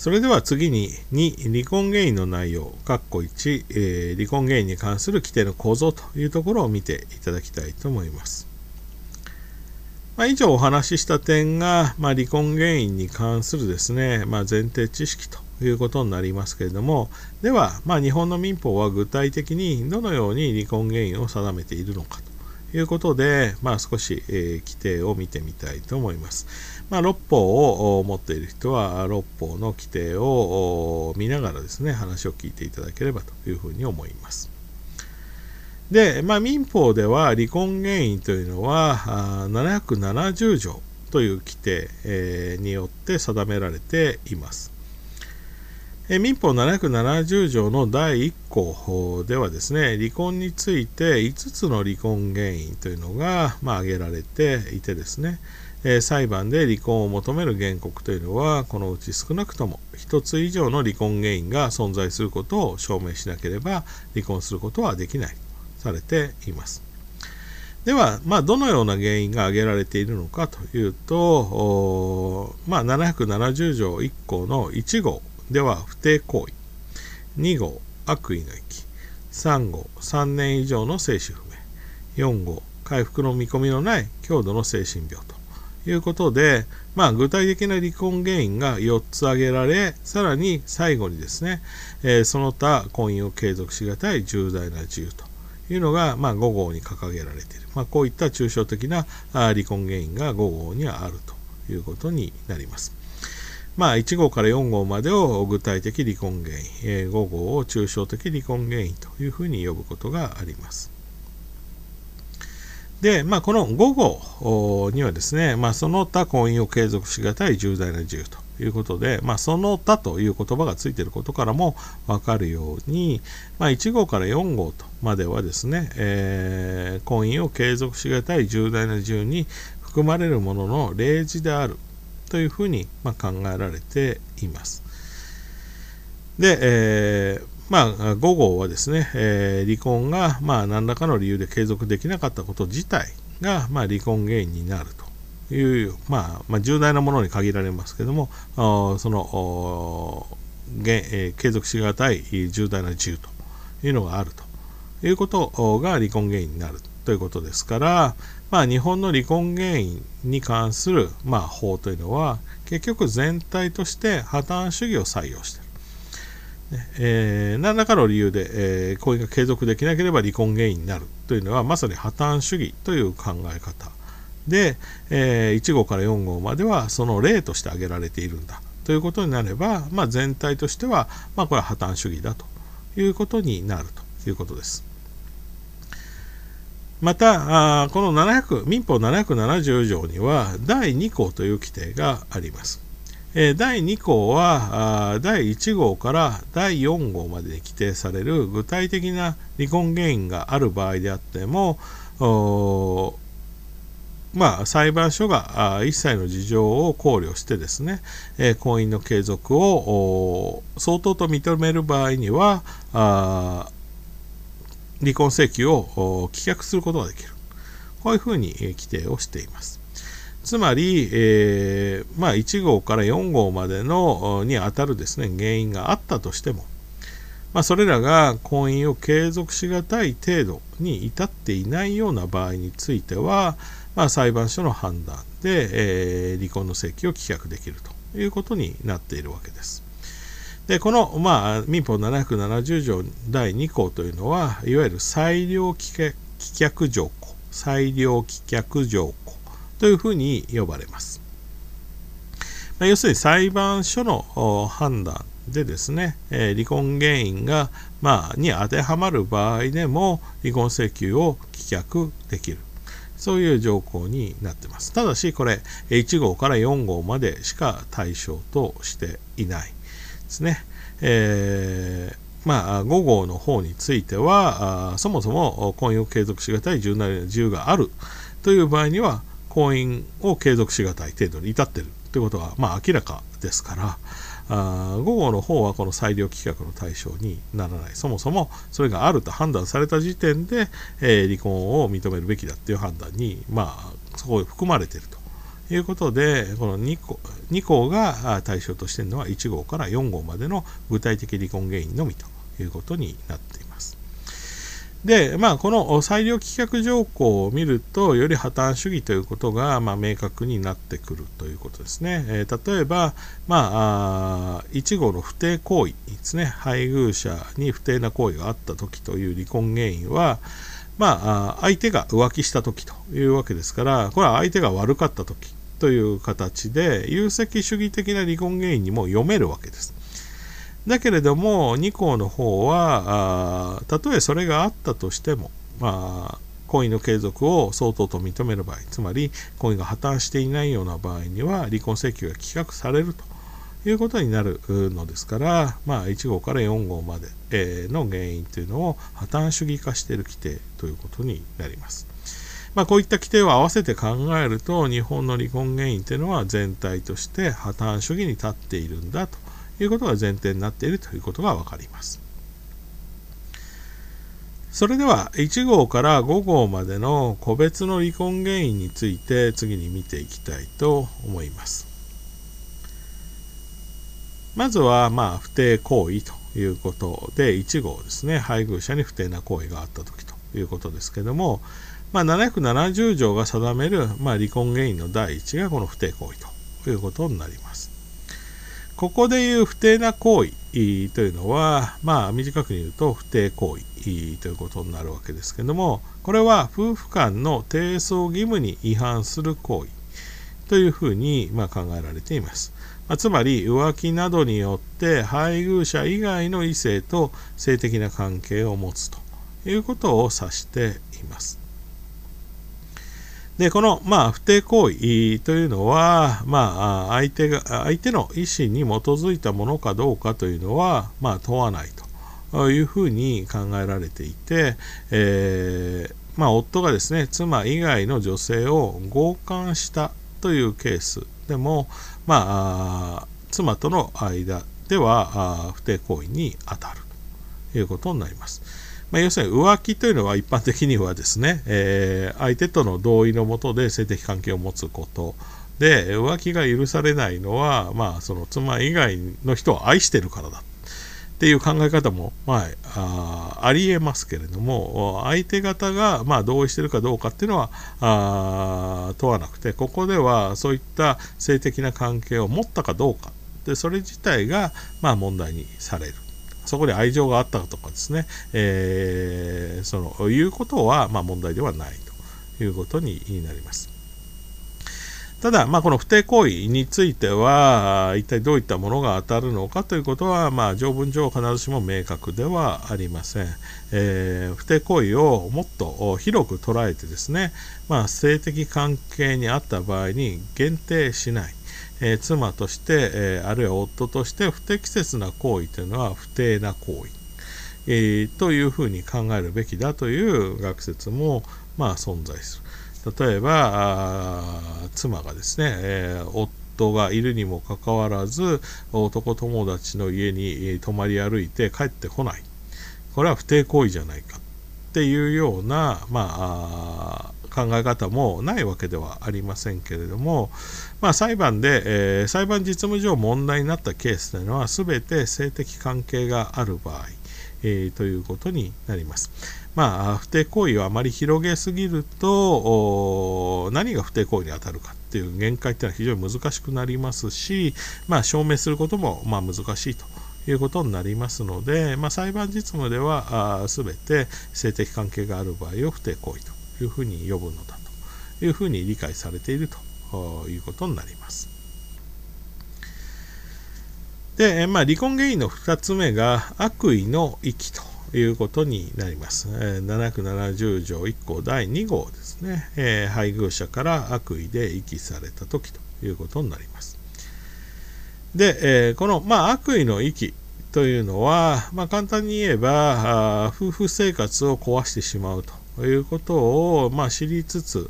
それでは次に2、離婚原因の内容、括弧1、えー、離婚原因に関する規定の構造というところを見ていただきたいと思います。まあ、以上お話しした点が、まあ、離婚原因に関するですね、まあ、前提知識ということになりますけれども、では、ま、日本の民法は具体的にどのように離婚原因を定めているのかということで、まあ、少し、えー、規定を見てみたいと思います。まあ、6法を持っている人は、6法の規定を見ながらですね、話を聞いていただければというふうに思います。で、まあ、民法では離婚原因というのは、770条という規定、えー、によって定められています。民法770条の第1項ではですね、離婚について5つの離婚原因というのが、まあ、挙げられていてですね、え裁判で離婚を求める原告というのは、このうち少なくとも1つ以上の離婚原因が存在することを証明しなければ離婚することはできないとされています。では、まあ、どのような原因が挙げられているのかというと、まあ、770条1項の1号では不貞行為。2号悪意の息3号3年以上の生死不明。4号回復の見込みのない強度の精神病と。いうことで、まあ、具体的な離婚原因が4つ挙げられさらに最後にですね、えー、その他婚姻を継続しがたい重大な自由と。いうのが、まあ、5号に掲げられている、まあ、こういった抽象的な離婚原因が5号にはあるということになります。まあ、1号から4号までを具体的離婚原因、え5号を抽象的離婚原因というふうに呼ぶことがあります。で、まあ、この5号にはですね、まあ、その他婚姻を継続しがたい重大な自由ということで、まあ、その他という言葉がついていることからも分かるように、まあ、1号から4号とまではですね、えー、婚姻を継続しがたい重大な自由に含まれるものの例示であるというふうに、ま考えられています。で、えー、まあ、5号はですね、えー、離婚が、まあ、何らかの理由で継続できなかったこと自体が、まあ、離婚原因になるという、まあ、まあ、重大なものに限られますけども、その、えー、継続しがたい重大な自由というのがあるということが離婚原因になるということですから、まあ、日本の離婚原因に関する、まあ、法というのは結局全体として破綻主義を採用している。えー、何らかの理由で、えー、婚姻が継続できなければ離婚原因になるというのはまさに破綻主義という考え方で、えー、1号から4号まではその例として挙げられているんだということになれば、まあ、全体としては、まあ、これは破綻主義だということになるということです。また、この700民法770条には第2項という規定があります。第2項は第1号から第4号までに規定される具体的な離婚原因がある場合であっても、まあ、裁判所が一切の事情を考慮してですね、婚姻の継続を相当と認める場合には、離婚請求を棄却することができる。こういうふうに規定をしています。つまり、えー、まあ、1号から4号までのにあたるですね原因があったとしても、まあ、それらが婚姻を継続しがたい程度に至っていないような場合については、まあ、裁判所の判断で、えー、離婚の請求を棄却できるということになっているわけです。でこの、まあ、民法770条第2項というのはいわゆる裁量棄却条項裁量棄却条項というふうに呼ばれます。まあ、要するに裁判所の判断でですね、えー、離婚原因が、まあ、に当てはまる場合でも離婚請求を棄却できる。そういう条項になってます。ただし、これ、1号から4号までしか対象としていないですね。えー、まあ、5号の方については、そもそも婚姻を継続しがたい重大な自由があるという場合には、婚姻を継続しがたい程度に至っているということは、まあ、明らかですから、あ5号の方はこの裁量規格の対象にならない。そもそもそれがあると判断された時点で、えー、離婚を認めるべきだっていう判断に、まあ、そこに含まれているということで、この2項 ,2 項が対象としているのは1号から4号までの具体的離婚原因のみということになっています。で、まあ、この裁量棄却条項を見ると、より破綻主義ということが、まあ、明確になってくるということですね。えー、例えば、まあ、1号の不定行為ですね、配偶者に不定な行為があった時という離婚原因は、まあ、相手が浮気した時というわけですから、これは相手が悪かった時という形で、有責主義的な離婚原因にも読めるわけです。だけれども、2項の方は、たとえそれがあったとしても、まあ、婚姻の継続を相当と認める場合、つまり婚姻が破綻していないような場合には、離婚請求が棄却されるということになるのですから、まあ、1号から4号までの原因というのを破綻主義化している規定ということになります。まあ、こういった規定を合わせて考えると、日本の離婚原因というのは全体として破綻主義に立っているんだということが前提になっているということがわかります。それでは1号から5号までの個別の離婚原因について次に見ていきたいと思います。まずはまあ不定行為ということで1号ですね配偶者に不定な行為があった時ということですけども、まあ、770条が定めるまあ離婚原因の第一がこの不定行為ということになります。ここでいう不定な行為というのは、まあ、短く言うと不定行為ということになるわけですけども、これは夫婦間の提訴義務に違反する行為というふうに、まあ、考えられています。まあ、つまり、浮気などによって配偶者以外の異性と性的な関係を持つということを指しています。で、この、まあ、不定行為というのは、まあ、相手が、相手の意思に基づいたものかどうかというのは、まあ、問わないというふうに考えられていて、えー、まあ、夫がですね、妻以外の女性を強姦したというケースでも、まあ、妻との間では不定行為に当たるということになります。まあ、要するに浮気というのは一般的にはですね、えー、相手との同意のもとで性的関係を持つこと。で浮気が許されないのは、まあ、その妻以外の人を愛してるからだ。っていう考え方も、まあ、ありえますけれども相手方が、まあ、同意してるかどうかっていうのはあ問わなくてここではそういった性的な関係を持ったかどうか。でそれ自体が、まあ、問題にされる。そこに愛情があったとかですね、えー、そのいうことは、まあ、問題ではないということになります。ただ、まあ、この不定行為については、一体どういったものが当たるのかということは、まあ、条文上必ずしも明確ではありません。えー、不定行為をもっと広く捉えてですね、まあ、性的関係にあった場合に限定しない。えー、妻として、えー、あるいは夫として不適切な行為というのは不定な行為、えー、というふうに考えるべきだという学説も、まあ、存在する。例えば、妻がですね、え夫がいるにもかかわらず男友達の家に泊まり歩いて帰ってこない。これは不定行為じゃないかっていうような、まあ、考え方もないわけではありませんけれども、まあ、裁判で、えー、裁判実務上問題になったケースというのは全て性的関係がある場合、えー、ということになります。まあ、不定行為をあまり広げすぎると何が不定行為に当たるかっていう限界っていうのは非常に難しくなりますし、まあ、証明することもまあ難しいということになりますので、まあ、裁判実務ではあ全て性的関係がある場合を不定行為というふうに呼ぶのだというふうに理解されているということになります。で、まあ、離婚原因の2つ目が悪意の遺棄ということになります。770条1項第2号ですね、えー、配偶者から悪意で遺棄された時ということになります。で、えー、この、まあ、悪意の遺棄というのは、まあ、簡単に言えば夫婦生活を壊してしまうとということを、まあ、知りつつ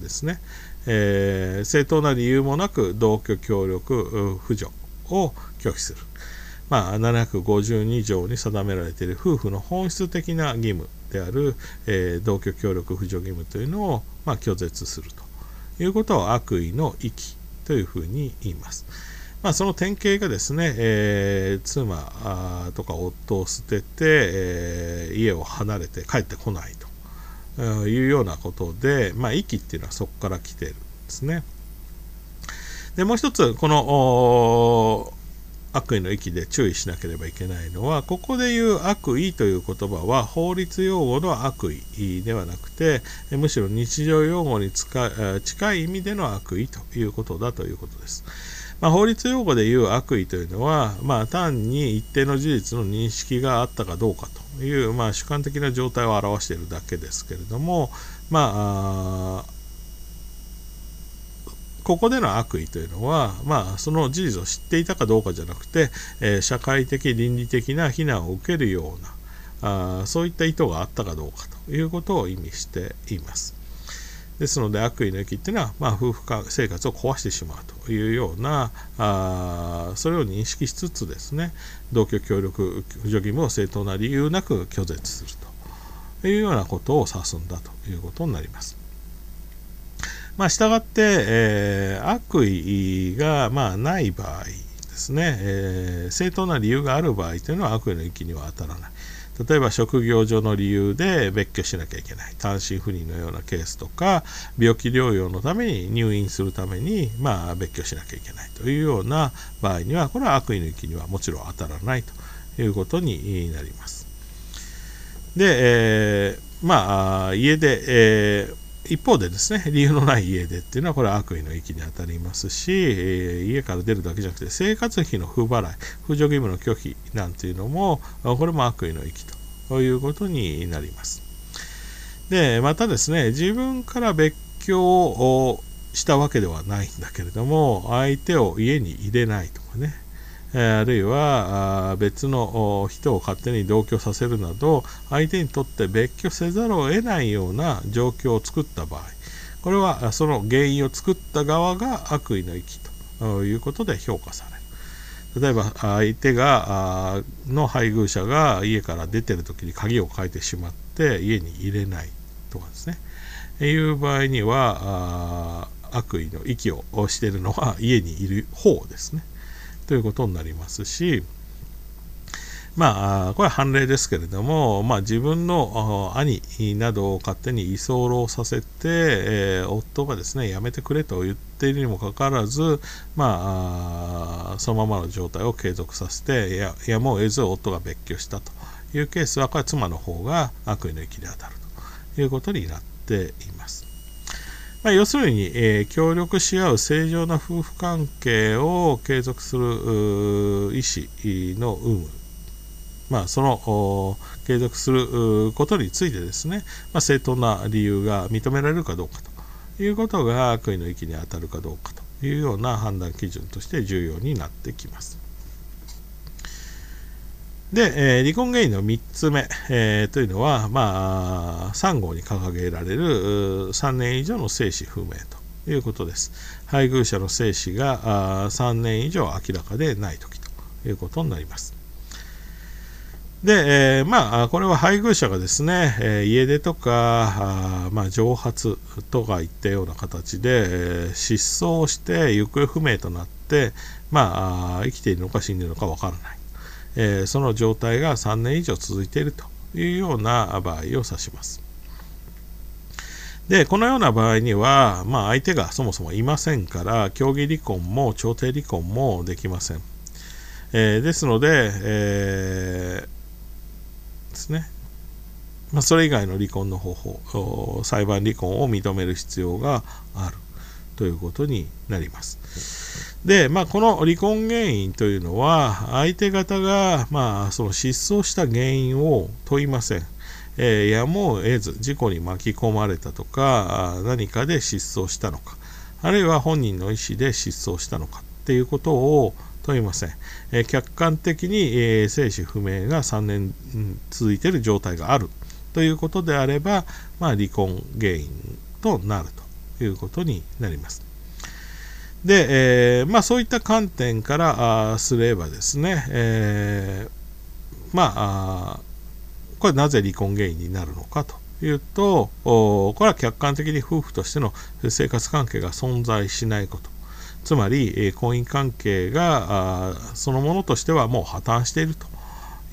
ですね、えー、正当な理由もなく同居協力扶助を拒否する。まあ、752条に定められている夫婦の本質的な義務である、えー、同居協力扶助義務というのを、まあ、拒絶するということを悪意の遺棄というふうに言います。まあ、その典型がですね、えー、妻とか夫を捨てて、えー、家を離れて帰ってこないというようなことで、まあ、遺棄っていうのはそこから来てるんですね。でもう一つ、この悪意の域で注意しなければいけないのは、ここで言う悪意という言葉は法律用語の悪意ではなくて、むしろ日常用語に近い意味での悪意ということだということです。まあ、法律用語で言う悪意というのは、まあ、単に一定の事実の認識があったかどうかという、まあ、主観的な状態を表しているだけですけれども、まあ、ここでの悪意というのは、まあ、その事実を知っていたかどうかじゃなくて、えー、社会的、倫理的な非難を受けるようなあ、そういった意図があったかどうかということを意味しています。ですので、悪意の益っていうのは、まあ、夫婦生活を壊してしまうというようなあ、それを認識しつつですね、同居協力扶助義務を正当な理由なく拒絶するというようなことを指すんだということになります。まあ、したがって、えー、悪意が、まあ、ない場合ですね、えー、正当な理由がある場合というのは悪意の域には当たらない。例えば職業上の理由で別居しなきゃいけない単身赴任のようなケースとか病気療養のために入院するために、まあ、別居しなきゃいけないというような場合にはこれは悪意の域にはもちろん当たらないということになります。で、えー、まあ家で、えー一方でですね、理由のない家出っていうのはこれは悪意の域に当たりますし、え、家から出るだけじゃなくて生活費の不払い、扶助義務の拒否なんていうのも、これも悪意の域ということになります。で、またですね、自分から別居をしたわけではないんだけれども、相手を家に入れないとかね、あるいは別の人を勝手に同居させるなど相手にとって別居せざるを得ないような状況を作った場合これはその原因を作った側が悪意の域ということで評価される。例えば相手がの配偶者が家から出てる時に鍵を変えてしまって家に入れないとかですね。いう場合には悪意の域をしているのは家にいる方ですね。ということになりますし、まあ、これは判例ですけれども、まあ、自分の兄などを勝手に居候させて、えー、夫がですね、やめてくれと言っているにもかかわらず、まあ、そのままの状態を継続させて、ややむを得ず夫が別居したというケースは、これは妻の方が悪意の域で当たるということになっています。まあ、要するに、えー、協力し合う正常な夫婦関係を継続する意思の有無、まあ、その継続することについてですね、まあ、正当な理由が認められるかどうかということが悪意の域に当たるかどうかというような判断基準として重要になってきます。で、えー、離婚原因の3つ目、えー、というのは、まあ、3号に掲げられる3年以上の生死不明ということです。配偶者の生死があ3年以上明らかでないときということになります。で、えー、まあ、これは配偶者がですね、え、家出とか、あまあ、蒸発とかいったような形で、え、失踪して行方不明となって、まあ、生きているのか死んでいるのかわからない。え、その状態が3年以上続いているというような場合を指します。で、このような場合には、まあ、相手がそもそもいませんから、協議離婚も調停離婚もできません。えー、ですので、えー、ですね。まあ、それ以外の離婚の方法、裁判離婚を認める必要があるということになります。で、まあ、この離婚原因というのは、相手方が、まあ、その失踪した原因を問いません。えー、やむを得ず事故に巻き込まれたとか、何かで失踪したのか、あるいは本人の意思で失踪したのかっていうことを問いません。えー、客観的に、えー、生死不明が3年、続いている状態があるということであれば、まあ、離婚原因となるということになります。で、えー、まあ、そういった観点からすればですね、えー、まあこれなぜ離婚原因になるのかというと、これは客観的に夫婦としての生活関係が存在しないこと。つまり、婚姻関係がそのものとしてはもう破綻していると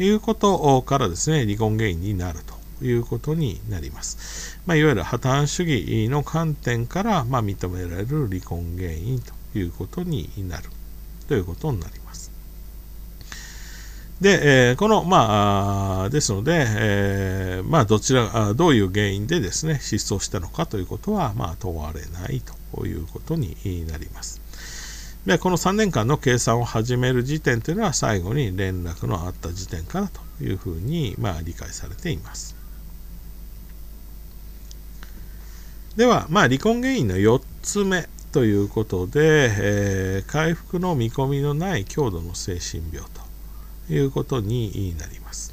いうことからですね、離婚原因になるということになります。まあ、いわゆる破綻主義の観点から、まあ、認められる離婚原因ということになるということになります。で、え、この、まあ、ですので、え、まあ、どちら、どういう原因でですね、失踪したのかということは、まあ、問われないということになります。で、この3年間の計算を始める時点というのは最後に連絡のあった時点からというふうに、まあ、理解されています。では、まあ、離婚原因の4つ目ということで、えー、回復の見込みのない強度の精神病ということになります。